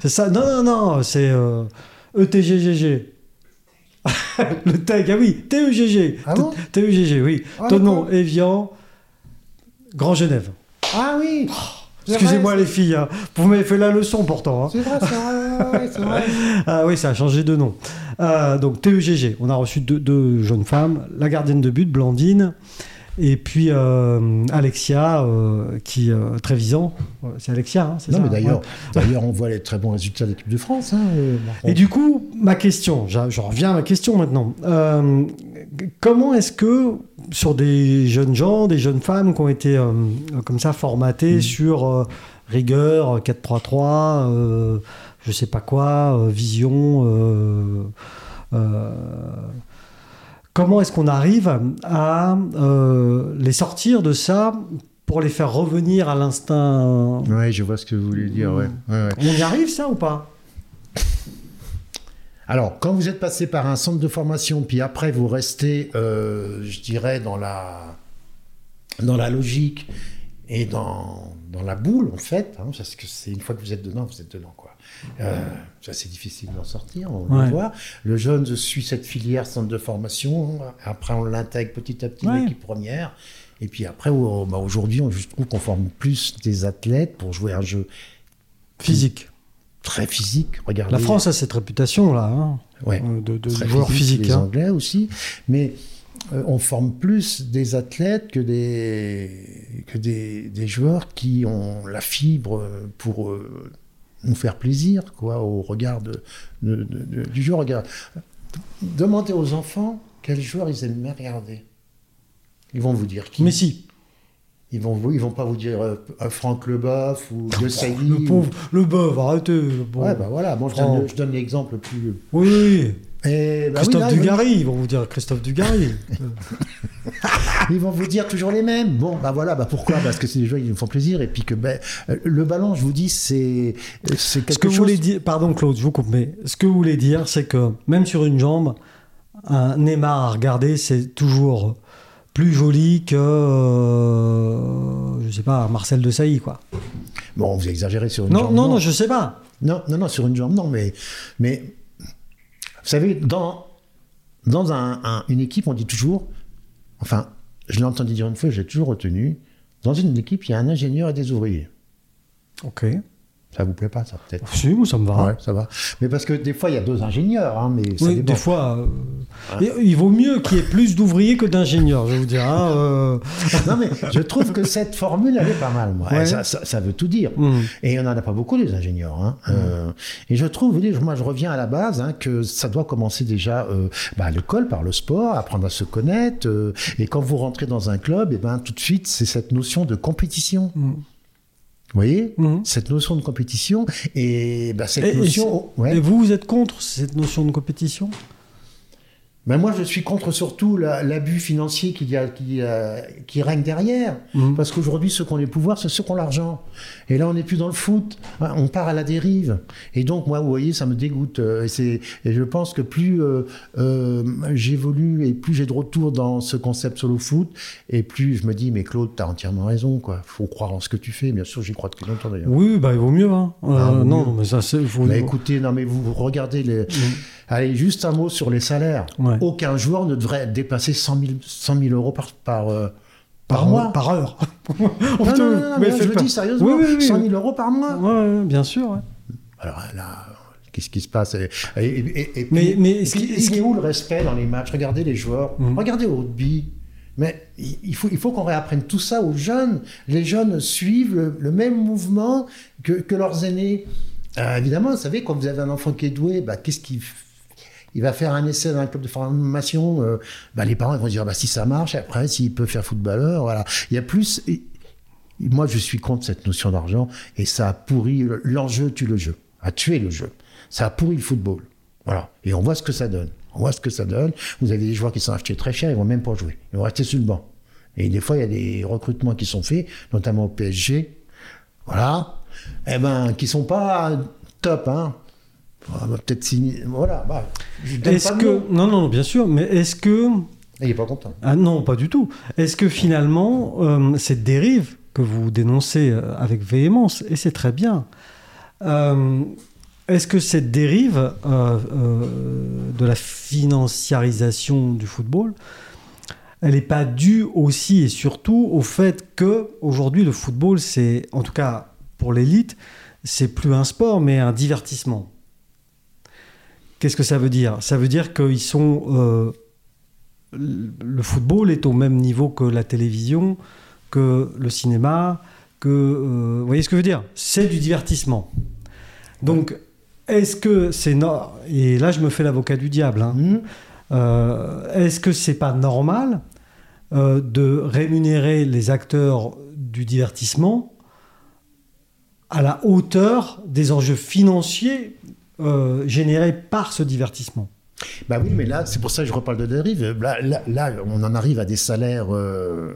c'est ça Non, non, non, c'est euh, ETGGG. Le tag, ah oui, TEGG. Ah bon TEGG, oui. Ah, Tonon, d'accord. Evian, Grand Genève. Ah oui. C'est Excusez-moi vrai, les filles, hein. vous m'avez fait la leçon pourtant. hein. C'est vrai, c'est vrai, ouais, c'est vrai. Ah oui, ça a changé de nom. Euh, donc TEGG, on a reçu deux, deux jeunes femmes, la gardienne de but, Blandine, Et puis euh, Alexia, euh, qui euh, Trévisan, euh, c'est Alexia, hein, c'est Non, ça mais d'ailleurs, Ouais. d'ailleurs, on voit les très bons résultats de l'équipe de France. hein, euh. Et du coup, ma question, j'en reviens à ma question maintenant. Euh, comment est-ce que sur des jeunes gens, des jeunes femmes qui ont été euh, comme ça formatées Mm. sur euh, rigueur, 4-3-3, euh, je sais pas quoi, euh, vision, euh, euh, comment est-ce qu'on arrive à les sortir de ça pour les faire revenir à l'instinct? Ouais, je vois ce que vous voulez dire. Ouais. Ouais, ouais. On y arrive ça ou pas? Alors, quand vous êtes passé par un centre de formation, puis après vous restez, euh, je dirais, dans la, dans la logique et dans, dans la boule, en fait, hein, parce que c'est une fois que vous êtes dedans, vous êtes dedans, quoi. Euh, c'est difficile d'en sortir, on Ouais. le voit. Le jeune suit cette filière centre de formation, après on l'intègre petit à petit Ouais. l'équipe première, et puis après, bah, aujourd'hui, on- je trouve qu'on forme plus des athlètes pour jouer un jeu Physique. très physique. Regardez. La France a cette réputation là, hein, Ouais. de, de joueurs physique, physiques. les hein. Anglais aussi, mais on forme plus des athlètes que des que des, des joueurs qui ont la fibre euh, pour euh, nous faire plaisir, quoi, au regard de, de- de- de- du jeu. Regarde, demandez aux enfants quels joueurs ils aiment bien regarder. Ils vont vous dire qui. Mais si, Ils vont ils vont pas vous dire euh, un Franck Leboeuf ou De Sailly. le pauvre, le bœuf, arrêtez. Bon. Ouais, bah voilà. Bon, je donne, je donne l'exemple le plus. Oui, oui. Et, bah oui, Christophe ils vont- Dugarry, ils vont vous dire Christophe Dugarry. Ils vont vous dire toujours les mêmes. Bon, bah voilà, bah pourquoi? Parce que c'est des joueurs qui nous font plaisir et puis que euh, le ballon, je vous dis, c'est c'est ce quelque que vous chose. voulez dire, pardon Claude, je vous coupe, mais ce que vous voulez dire, c'est que même sur une jambe, un Neymar à regarder, c'est toujours plus joli que, euh, je sais pas, Marcel de Sailly, quoi. Bon, vous exagérez sur une Non, jambe. non, non, je sais pas. non, non, non, sur une jambe, non, mais mais vous savez, dans dans un- un- une équipe, on dit toujours, enfin, je l'ai entendu dire une fois, j'ai toujours retenu. Dans une équipe, il y a un ingénieur et des ouvriers. Ok. Ça vous plaît pas, ça peut-être Si, moi, ça me va. Ouais, ça va. Mais parce que des fois, il y a deux ingénieurs, hein, mais ça Oui, dépend. des fois, euh, et il vaut mieux qu'il y ait plus d'ouvriers que d'ingénieurs, je vous dire. hein, euh. Non, mais je trouve que cette formule, elle est pas mal, moi. Ouais. Ça, ça- ça veut tout dire. Hmm. Et on n'en a pas beaucoup, les ingénieurs. hein. Euh, et je trouve, vous voyez, moi, je reviens à la base, hein, que ça doit commencer déjà bah, à l'école, par le sport, apprendre à se connaître. et quand vous rentrez dans un club, et ben, tout de suite, c'est cette notion de compétition. Mm. Vous voyez Mhm. Cette notion de compétition. Et bah, cette Et- et notion. ouais. Et vous, vous êtes contre cette notion de compétition? Ben, moi, je suis contre surtout la- l'abus financier qui, qui, euh, qui règne derrière. Mhm. Parce qu'aujourd'hui, ceux qui ont les pouvoirs, c'est ceux qui ont l'argent. Et là, on n'est plus dans le foot. Hein, On part à la dérive. Et donc, moi, vous voyez, ça me dégoûte. Euh, Et, je pense que plus euh, euh, j'évolue et plus j'ai de retour dans ce concept solo foot, et plus je me dis, mais Claude, t'as entièrement raison. quoi. faut croire en ce que tu fais. Bien sûr, j'y crois depuis longtemps d'ailleurs. Oui, bah, il vaut mieux. Hein. Ah, vaut non, mieux. mais ça, c'est. faut- Mais écoutez, non, mais vous, vous regardez les. Allez, juste un mot sur les salaires. Ouais. Aucun joueur ne devrait dépasser 100 000, 100 000 euros par, par, euh, par, par, mois. Par heure. Non, non, non, Mais je le dis sérieusement, Oui, oui, oui. 100 000 euros par mois. Ouais, bien sûr. ouais. Alors là, qu'est-ce qui se passe et, et- et- et Mais- mais et ce puis, qui- il ce est où le respect dans les matchs? Regardez les joueurs, Mhm. regardez au rugby. Mais il faut, il faut qu'on réapprenne tout ça aux jeunes. Les jeunes suivent le, le même mouvement que, que leurs aînés. Euh, évidemment, vous savez, quand vous avez un enfant qui est doué, bah, qu'est-ce qu'il il va faire un essai dans un club de formation. euh, bah, les parents vont dire bah, si ça marche, après, s'il peut faire footballeur, voilà. Il y a plus. moi, je suis contre cette notion d'argent et ça a pourri. L'enjeu tue le jeu, a tué le jeu. Ça a pourri le football. Voilà. Et on voit ce que ça donne. On voit ce que ça donne. Vous avez des joueurs qui sont achetés très cher, ils vont même pas jouer. Ils vont rester sur le banc. Et des fois, il y a des recrutements qui sont faits, notamment au PSG. Voilà. Eh ben, qui sont pas top, hein. On va peut-être signer. Voilà. Bah, Est-ce que. Non, non, bien sûr, mais est-ce que. Il est pas content. Ah non, pas du tout. Est-ce que finalement, euh, cette dérive que vous dénoncez euh, avec véhémence, et c'est très bien, euh, est-ce que cette dérive euh, de la financiarisation du football, elle n'est pas due aussi et surtout au fait que aujourd'hui le football, c'est, en tout cas pour l'élite, c'est plus un sport mais un divertissement? Qu'est-ce que ça veut dire? Ça veut dire qu'ils sont euh, le football est au même niveau que la télévision, que le cinéma, que... euh, vous voyez ce que je veux dire? C'est du divertissement. Donc, est-ce que c'est... no- Et là, je me fais l'avocat du diable. hein. Hmm Euh, Est-ce que c'est pas normal de rémunérer les acteurs du divertissement à la hauteur des enjeux financiers euh, générés par ce divertissement Bah oui, mais là, c'est pour ça que je reparle de dérive. Là, là, là, on en arrive à des salaires. euh,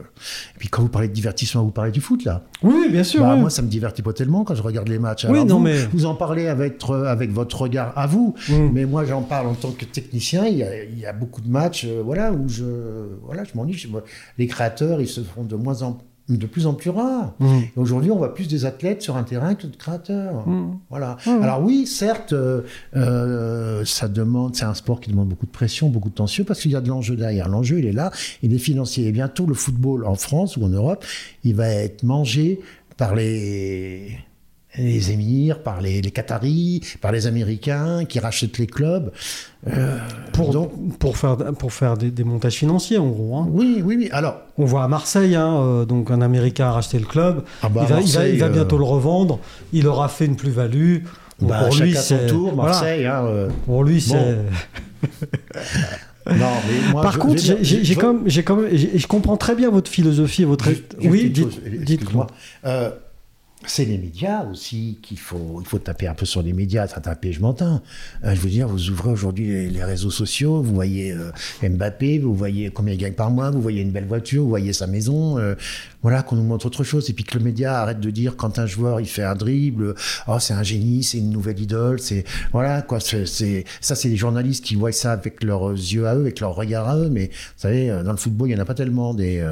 Et puis quand vous parlez de divertissement, vous parlez du foot, là. Oui, bien sûr. Bah, oui. Moi, ça me divertit pas tellement quand je regarde les matchs. Oui, non, vous, mais- vous en parlez avec, votre- avec votre regard à vous, Mm. mais moi, j'en parle en tant que technicien. Il y a, il y a beaucoup de matchs, euh, voilà, où je, voilà, je m'ennuie. Les créateurs, ils se font de moins en de plus en plus rares. Mm. Et Aujourd'hui, on voit plus des athlètes sur un terrain que de créateurs. Mm. Voilà. Mhm. Alors oui, certes, euh, euh, ça demande, c'est un sport qui demande beaucoup de pression, beaucoup de tension, parce qu'il y a de l'enjeu derrière. L'enjeu, il est là, il est financier. Et bientôt, le football en France ou en Europe, il va être mangé par les les émirs, par les, les Qataris, par les Américains qui rachètent les clubs. Euh, Pour, donc, pour faire, pour faire des, des montages financiers, en gros. hein. oui, oui, oui. Alors, On voit à Marseille, hein, euh, donc un Américain a racheté le club. ah bah, il, va, il va- Marseille, il va euh, bientôt le revendre. Il aura fait une plus-value. Bah, pour lui, c'est tour, voilà. Marseille. hein, euh, Pour lui, c'est. non, mais moi, Par je- contre, je j'ai quand même, comprends très bien votre philosophie votre. Juste- oui, dites, chose, dites. Euh, c'est les médias aussi qu'il faut, il faut taper un peu sur les médias, taper, je m'entends. Euh, je veux dire, vous ouvrez aujourd'hui les, réseaux sociaux, vous voyez euh, Mbappé, vous voyez combien il gagne par mois, vous voyez une belle voiture, vous voyez sa maison. euh, voilà, qu'on nous montre autre chose. Et puis que le média arrête de dire quand un joueur il fait un dribble, oh c'est un génie, c'est une nouvelle idole, c'est voilà quoi. C'est ça, c'est les journalistes qui voient ça avec leurs yeux à eux, avec leur regard à eux. Mais vous savez, euh, dans le football, il y en a pas tellement des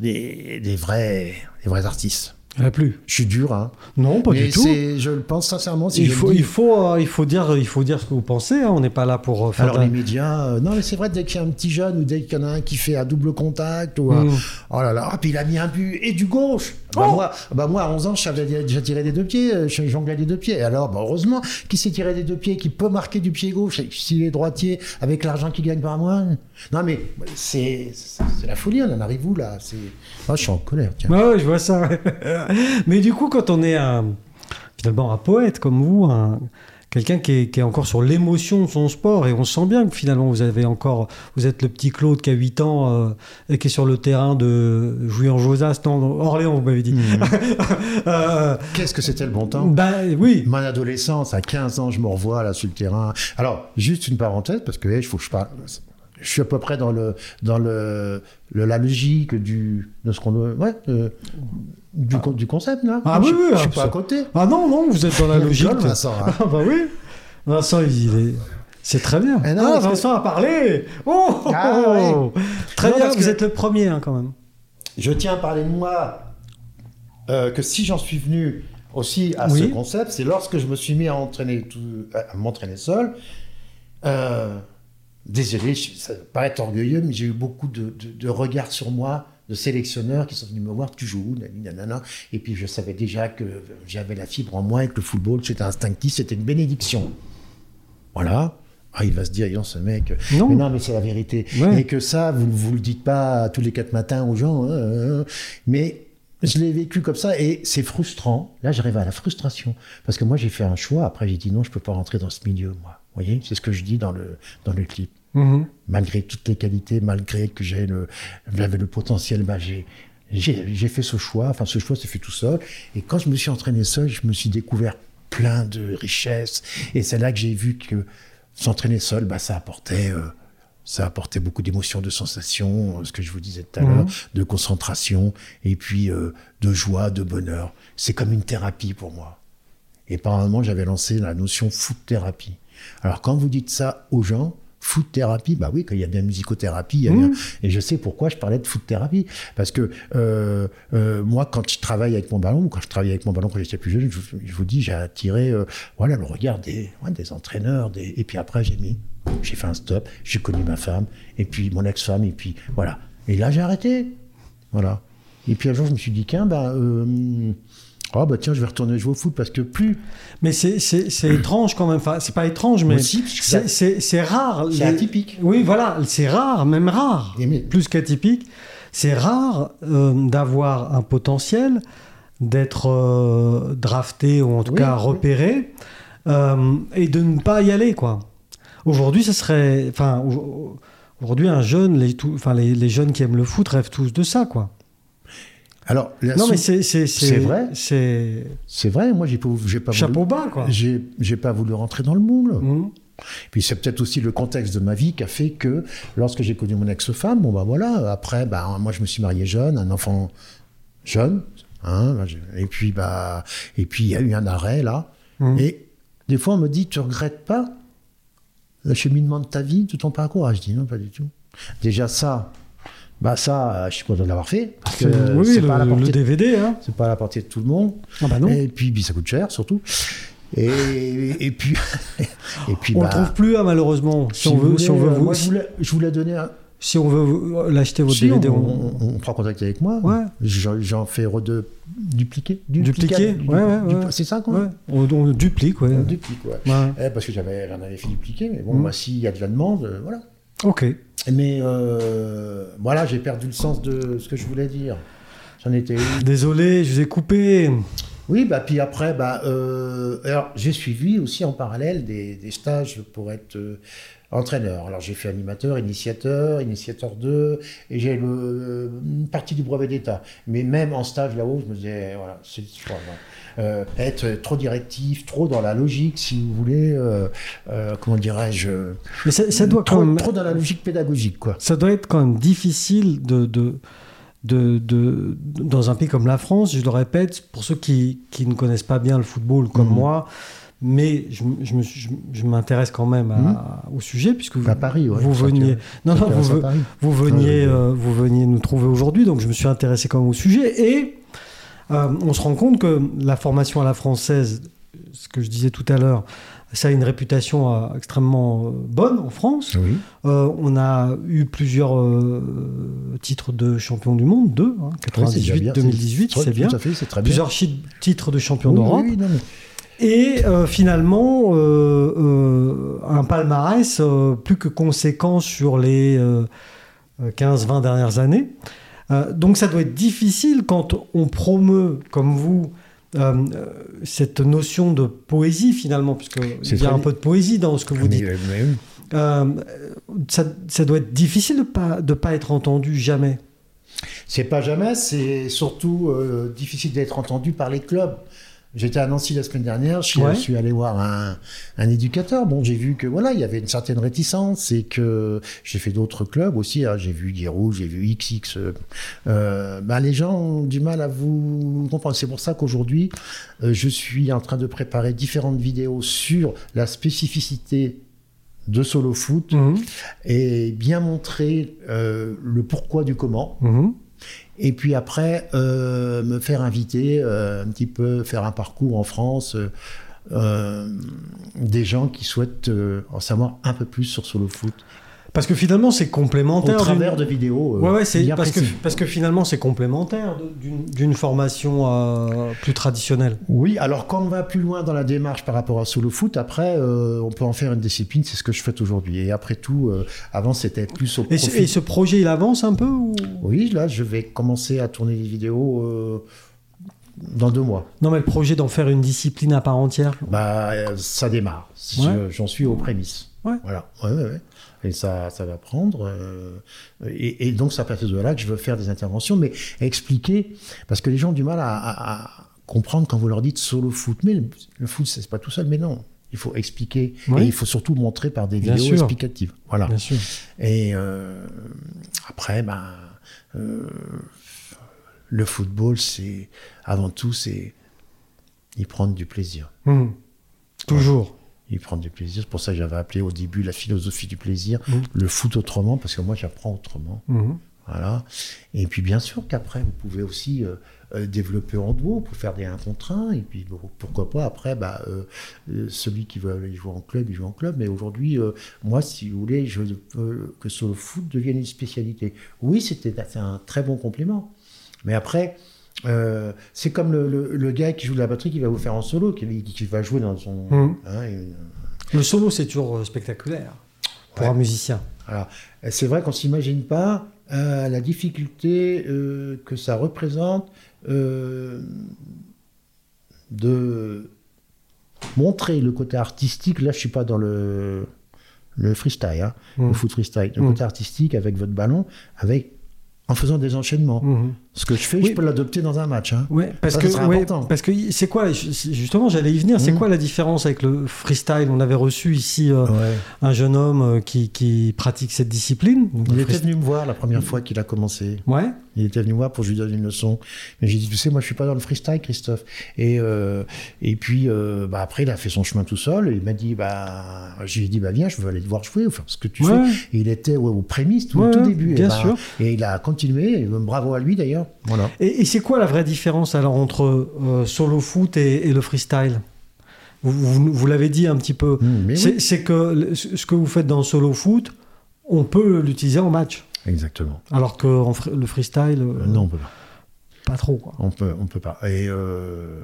des, des vrais des vrais artistes. Il n'y en a plus. Je suis dur, hein. Non, pas Mais du tout. Je le pense sincèrement. Si il je le faut, dis. il faut, euh, il faut dire, il faut dire ce que vous pensez. hein. On n'est pas là pour euh, faire. Alors les médias, euh, non mais c'est vrai dès qu'il y a un petit jeune ou dès qu'il y en a un qui fait un double contact ou un- Mm. oh là là, ah, puis il a mis un but et du gauche. Bah, Oh moi, bah moi à 11 ans je savais déjà tirer des deux pieds, euh, je jonglais des deux pieds. Et alors bah, heureusement qui sait tirer des deux pieds, qui peut marquer du pied gauche s'il est droitier avec l'argent qu'il gagne par mois. Non mais c'est c'est la folie, on en arrive où là C'est oh, je suis en colère. Tiens. Ouais, je vois ça. ouais. Mais du coup, quand on est un, finalement un poète comme vous, un- quelqu'un qui est, qui est encore sur l'émotion de son sport, et on sent bien que finalement vous avez encore, vous êtes le petit Claude qui a 8 ans euh, et qui est sur le terrain de Jouy-en-Josas, non, Orléans, vous m'avez dit. Mhm. Euh, Qu'est-ce que c'était le bon temps? Bah oui. Mon adolescence, à 15 ans, je me revois là sur le terrain. Alors, juste une parenthèse, parce que il faut que je parle. Je suis à peu près dans le dans le, le- la logique du de ce qu'on ouais euh, du, con- du concept là. Ah oui, oui, je suis ah, pas à côté. Ah non, non, vous êtes dans la logique. rigole, Vincent, hein. Ah bah oui. Vincent, il est. C'est très bien. Eh non, ah, que- Vincent a parlé. Oh, Ah, ouais. Très Non, bien. parce Vous que- êtes le premier hein, quand même. Je tiens à parler de moi euh, que si j'en suis venu aussi à Oui. ce concept, c'est lorsque je me suis mis à entraîner tout, à m'entraîner seul. Euh, désolé, ça paraît orgueilleux, mais j'ai eu beaucoup de, de- de regards sur moi de sélectionneurs qui sont venus me voir, tu joues, où nanana. et puis je savais déjà que j'avais la fibre en moi et que le football c'était instinctif, c'était une bénédiction. Voilà. Ah, il va se dire, non, ce mec. Non. Mais non, mais c'est la vérité. Ouais. Et que ça, vous vous le dites pas tous les quatre matins aux gens. hein, hein, hein. mais je l'ai vécu comme ça et c'est frustrant. Là, j'arrive à la frustration. Parce que moi, j'ai fait un choix. Après, j'ai dit non, je peux pas rentrer dans ce milieu, moi. Vous voyez C'est ce que je dis dans le, dans le clip. Mhm. Malgré toutes les qualités, malgré que j'ai le, j'avais le potentiel, bah, j'ai, fait ce choix. Enfin, ce choix s'est fait tout seul. Et quand je me suis entraîné seul, je me suis découvert plein de richesses. Et c'est là que j'ai vu que s'entraîner seul, bah, ça apportait, euh, ça apportait beaucoup d'émotions, de sensations, euh, ce que je vous disais tout à Mhm. l'heure, de concentration, et puis euh, de joie, de bonheur. C'est comme une thérapie pour moi. Et par un moment, j'avais lancé la notion foot thérapie. Alors, quand vous dites ça aux gens, foot thérapie, bah oui, quand il y a bien musicothérapie, il y a bien- et je sais pourquoi je parlais de foot thérapie. Parce que euh, euh, moi, quand je travaille avec mon ballon, ou quand je travaillais avec mon ballon quand j'étais plus jeune, je, vous- je vous dis, j'ai attiré euh, voilà, le regard des, ouais, des entraîneurs. Des, et puis après, j'ai mis, j'ai fait un stop, j'ai connu ma femme, et puis mon ex-femme, et puis voilà. Et là, j'ai arrêté. Voilà. Et puis un jour, je me suis dit, qu'un, bah, Oh bah tiens, je vais retourner jouer au foot parce que plus. Mais c'est, c'est, c'est étrange quand même. Enfin, c'est pas étrange, mais Aussi, c'est, c'est, c'est rare. C'est Les- atypique. Oui, voilà, c'est rare, même rare, mais- plus qu'atypique. C'est rare euh, d'avoir un potentiel, d'être euh, drafté ou en tout Oui, cas oui. repéré euh, et de ne pas y aller, quoi. Aujourd'hui, ça serait, enfin, au- aujourd'hui, un jeune, les, tout- enfin, les, les jeunes qui aiment le foot rêvent tous de ça, quoi. Alors, non, sou- mais c'est, vrai. C'est vrai, moi j'ai pas, pas chapeau bas, quoi. voulu. J'ai, pas voulu rentrer dans le moule. Mhm. Puis c'est peut-être aussi le contexte de ma vie qui a fait que lorsque j'ai connu mon ex-femme, bon bah voilà, après, bah, moi je me suis marié jeune, un enfant jeune, hein, bah, et puis bah, et puis il y a eu un arrêt là. Mhm. Et des fois on me dit, tu regrettes pas? Le cheminement de ta vie, de ton parcours Ah, Je dis non, pas du tout. Déjà ça, bah ça, euh, je suis content de l'avoir fait. Parce que oui, c'est le, pas à la le portée, DVD, hein. c'est pas à la portée de tout le monde. Ah bah non. Et puis, puis ça coûte cher surtout. Et, et puis, et puis on bah, le trouve plus, hein, malheureusement. Si, si on vous veut, si on voulez, veut, euh, vous- moi, si, je voulais, je voulais donner un. si on veut vous- l'acheter votre Si, DVD, on, on- on- on prend contact avec moi. Ouais. J'en fais re- de dupliquer. Dupliquer, du- ouais, ouais, ouais. C'est ça, quoi. on, on duplique, ouais. On duplique, ouais. Eh, parce que j'avais, j'en avais fait dupliquer, mais bon, Mm. moi, s'il y a de la demande, euh, voilà. Ok. Mais euh, voilà, j'ai perdu le sens de ce que je voulais dire. J'en étais où Désolé, je vous ai coupé. Oui, bah, puis après, bah, euh, alors, j'ai suivi aussi en parallèle des, des stages pour être euh, entraîneur. Alors, j'ai fait animateur, initiateur, initiateur 2, et j'ai le, une partie du brevet d'État. Mais même en stage là-haut, je me disais, voilà, c'est voilà. Euh, être trop directif, trop dans la logique, si vous voulez, euh, euh, comment dirais-je, Mais ça, ça doit quand trop, même, trop dans la logique pédagogique, quoi. ça doit être quand même difficile de, de, de, de- dans un pays comme la France. Je le répète, pour ceux qui, qui ne connaissent pas bien le football comme Mhm. moi, mais je, je m'intéresse quand même à- au sujet puisque vous, À Paris, ouais. vous ça veniez, non, non, vous, vous veniez, Ah, euh, vous veniez nous trouver aujourd'hui, donc je me suis intéressé quand même au sujet et euh, on se rend compte que la formation à la française, ce que je disais tout à l'heure, ça a une réputation euh, extrêmement bonne en France. Oui. On a eu plusieurs titres de champion du monde, deux, hein, Oui, c'est déjà 98, bien, 2018, c'est- bien. Fait, très. Plusieurs titres de champion Oui, d'Europe. Et euh, finalement, euh, euh, un palmarès plus que conséquent sur les euh, 15-20 dernières années. Donc ça doit être difficile quand on promeut, comme vous, euh, cette notion de poésie finalement, puisque il y a un peu de poésie dans ce que vous mais- dites. mais oui. Euh, ça, ça doit être difficile de pas de pas être entendu jamais. C'est pas jamais, c'est surtout euh, difficile d'être entendu par les clubs. J'étais à Nancy la semaine dernière, je suis, Ouais. je suis allé voir un, un éducateur. Bon, j'ai vu que voilà, il y avait une certaine réticence et que j'ai fait d'autres clubs aussi. hein. J'ai vu Guérou, j'ai vu XX. euh, euh, bah, les gens ont du mal à vous comprendre. C'est pour ça qu'aujourd'hui, euh, je suis en train de préparer différentes vidéos sur la spécificité de solo foot et bien montrer euh, le pourquoi du comment. Mhm. Et puis après, euh, me faire inviter, euh, un petit peu faire un parcours en France, euh, des gens qui souhaitent en savoir un peu plus sur Solo Foot, Parce que finalement c'est au complémentaire. d'une- travers de vidéos. euh, Ouais, ouais, c'est parce que, précises. parce que finalement c'est complémentaire d'une formation euh, plus traditionnelle. Oui, alors quand on va plus loin dans la démarche par rapport à Solo Foot, après, euh, on peut en faire une discipline, c'est ce que je fais aujourd'hui. Et après tout, euh, avant, c'était plus au Et, ce- profit. et ce projet il avance un peu ou... Oui, là, je vais commencer à tourner des vidéos dans deux mois. Non mais le projet d'en faire une discipline à part entière. Bah, ça démarre. Si Ouais. je- J'en suis aux prémices. Ouais. Voilà. Ouais, ouais, ouais. Et ça, ça va prendre. euh, et, et donc, c'est à partir de là que je veux faire des interventions, mais expliquer, parce que les gens ont du mal à, à- à comprendre quand vous leur dites solo foot. Mais le, le foot, c'est pas tout seul, mais non. Il faut expliquer et il faut surtout montrer par des Bien vidéos sûr. explicatives. Voilà. Bien sûr. Et euh, après, ben, euh, le football, c'est avant tout, c'est y prendre du plaisir. Mhm. Toujours. Y prendre du plaisir. C'est pour ça que j'avais appelé au début la philosophie du plaisir, Mhm. le foot autrement, parce que moi, j'apprends autrement. Mhm. Voilà. Et puis, bien sûr qu'après, vous pouvez aussi euh, euh, développer en duo pour faire des 1 contre 1. Et puis, bon, pourquoi pas, après, bah, euh, celui qui veut aller jouer en club, il joue en club. Mais aujourd'hui, euh, moi, si vous voulez, je veux que le foot devienne une spécialité. Oui, c'était un très bon compliment. Mais après, euh, c'est comme le, le- le gars qui joue de la batterie qui va vous faire en solo, qui, qui va jouer dans son. Mhm. hein, et, Le solo, c'est toujours euh, spectaculaire pour Ouais. un musicien. Alors, c'est vrai qu'on s'imagine pas euh, la difficulté euh, que ça représente euh, de montrer le côté artistique. Là, je suis pas dans le, le freestyle, hein, Mm. le foot freestyle, le Mm. côté artistique avec votre ballon, avec en faisant des enchaînements. Ce que je fais, Oui. je peux l'adopter dans un match. hein. Ouais, parce Ça, que ça ouais, important. parce que c'est quoi justement j'allais y venir. C'est Mhm. quoi la différence avec le freestyle? On avait reçu ici euh, Ouais. un jeune homme euh, qui, qui pratique cette discipline. Donc, Il était venu me voir la première fois qu'il a commencé. Ouais. Il était venu voir pour que je lui donne une leçon. Mais j'ai dit, tu sais, moi, je suis pas dans le freestyle, Christophe. Et, euh, et puis, euh, bah, après, il a fait son chemin tout seul. Et il m'a dit, bah, je lui ai dit, bah, viens, je veux aller te voir jouer, ou faire ce que tu Ouais. fais. Et il était ouais, aux prémices, tout, Ouais, tout ouais, début. bien et, bah, sûr. et il a continué. Et, bravo à lui, d'ailleurs. Voilà. Et, et c'est quoi la vraie différence alors entre euh, solo foot et, et le freestyle? Vous, vous- vous l'avez dit un petit peu. Mmh, C'est oui. que ce que vous faites dans solo foot, on peut l'utiliser en match. Exactement. Alors que en le freestyle, euh, non, on peut pas. pas trop. Quoi. On peut, on peut pas. Et euh,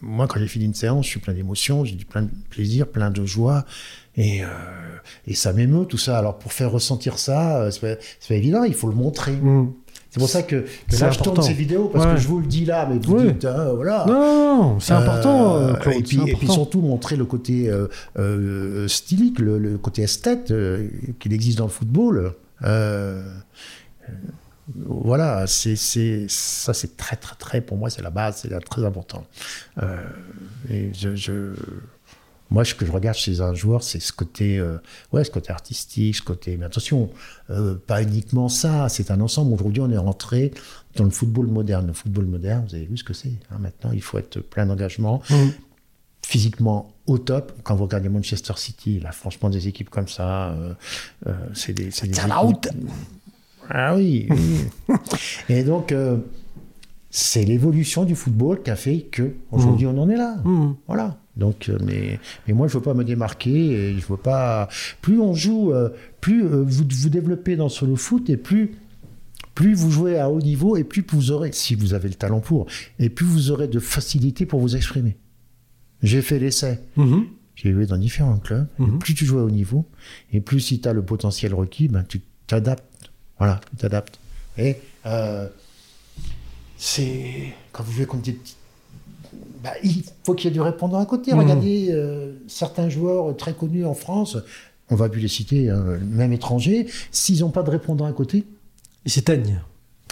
moi, quand j'ai fini une séance, je suis plein d'émotions, j'ai du plein de plaisir, plein de joie. Et, euh, et ça m'émeut, tout ça. Alors, pour faire ressentir ça, c'est pas, pas évident, il faut le montrer. Mm. C'est pour ça que, que là, je tourne important. ces vidéos, parce Ouais. que je vous le dis là, mais vous Oui. dites, ah, voilà. Non, c'est important, Euh, Claude. et, puis, c'est et puis important. surtout montrer le côté euh, euh, stylique, le, le côté esthète qu'il existe dans le football. Voilà, c'est ça c'est très très très pour moi c'est la base, c'est très important. Et je, je- moi ce que je regarde chez un joueur, c'est ce côté euh, ouais ce côté artistique, ce côté mais attention, euh, pas uniquement ça, c'est un ensemble. Aujourd'hui, on est rentré dans le football moderne. Le football moderne, vous avez vu ce que c'est. hein. Maintenant, il faut être plein d'engagement Mm. physiquement au top. Quand vous regardez Manchester City, là, franchement, des équipes comme ça, euh, c'est des, c'est route. Ah oui. oui. Et donc, c'est l'évolution du football qui a fait que aujourd'hui on en est là. Mm. Voilà. Donc, euh, mais, mais moi, je veux pas me démarquer et je veux pas. Plus on joue, euh, plus euh, vous vous développez dans solo foot et plus plus vous jouez à haut niveau et plus vous aurez, si vous avez le talent pour, et plus vous aurez de facilité pour vous exprimer. J'ai fait l'essai. Mhm. J'ai joué dans différents clubs. Et Mhm. Plus tu joues à haut niveau, et plus si tu as le potentiel requis, ben, tu t'adaptes. Voilà, tu t'adaptes. Et euh, c'est. Quand vous jouez contre des petits. Ben, il faut qu'il y ait du répondant à côté. Mhm. Regardez euh, certains joueurs très connus en France, on va plus les citer, hein, même étrangers, s'ils n'ont pas de répondant à côté. Ils s'éteignent.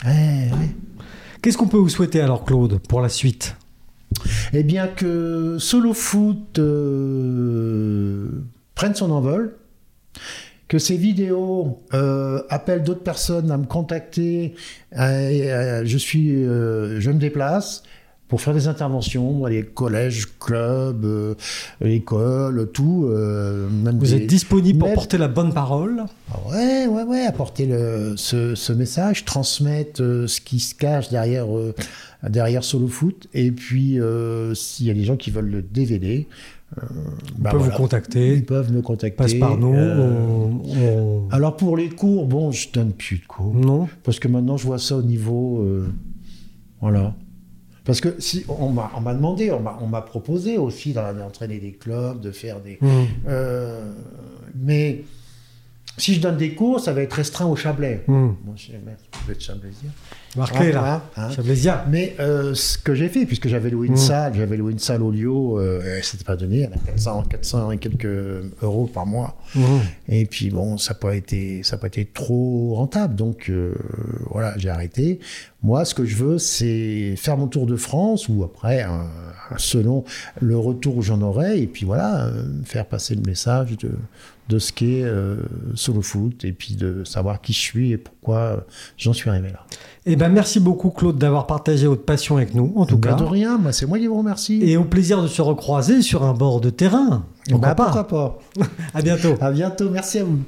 eh, ouais. Qu'est-ce qu'on peut vous souhaiter alors, Claude, pour la suite? Eh bien que Solo Foot euh, prenne son envol, que ces vidéos euh, appellent d'autres personnes à me contacter. euh, euh, je suis, euh, je me déplace pour faire des interventions dans les collèges, clubs, euh, écoles, tout. euh, même Vous des- êtes disponible pour porter la bonne parole? Ah Ouais, ouais, ouais, apporter le, ce, ce message, transmettre euh, ce qui se cache derrière, euh, derrière Solo Foot. Et puis, euh, s'il y a des gens qui veulent le DVD, euh, On bah peut voilà, vous contacter. Ils peuvent me contacter. Passe par nous. Euh, on- Alors, pour les cours, bon, je donne plus de cours. Non Parce que maintenant, je vois ça au niveau. euh, voilà. Parce que si on m'a on m'a demandé, on m'a on m'a proposé aussi d'en- d'entraîner des clubs, de faire des. Mhm. Euh, mais si je donne des cours, ça va être restreint au Chablais. Mhm. Bon, je vais être Chablaisien. Marqué là. hein. Chablaisien. Mais euh, ce que j'ai fait, puisque j'avais loué une Mm. salle, j'avais loué une salle au Lio, euh, elle s'était pas donné, elle a 400, 400 et quelques euros par mois. Mhm. Et puis bon, ça n'a pas été, ça a pas été trop rentable, donc euh, voilà, j'ai arrêté. Moi, ce que je veux, c'est faire mon tour de France, ou après, selon le retour où j'en aurai, et puis voilà, euh, faire passer le message de, de ce qu'est euh, solo foot, et puis de savoir qui je suis et pourquoi euh, j'en suis arrivé là. Eh ben, merci beaucoup, Claude, d'avoir partagé votre passion avec nous, en tout Bah, cas. de rien, c'est moi qui vous remercie. Et au plaisir de se recroiser sur un bord de terrain. Pourquoi Bah, pas pourquoi pas À bientôt. À bientôt, merci à vous.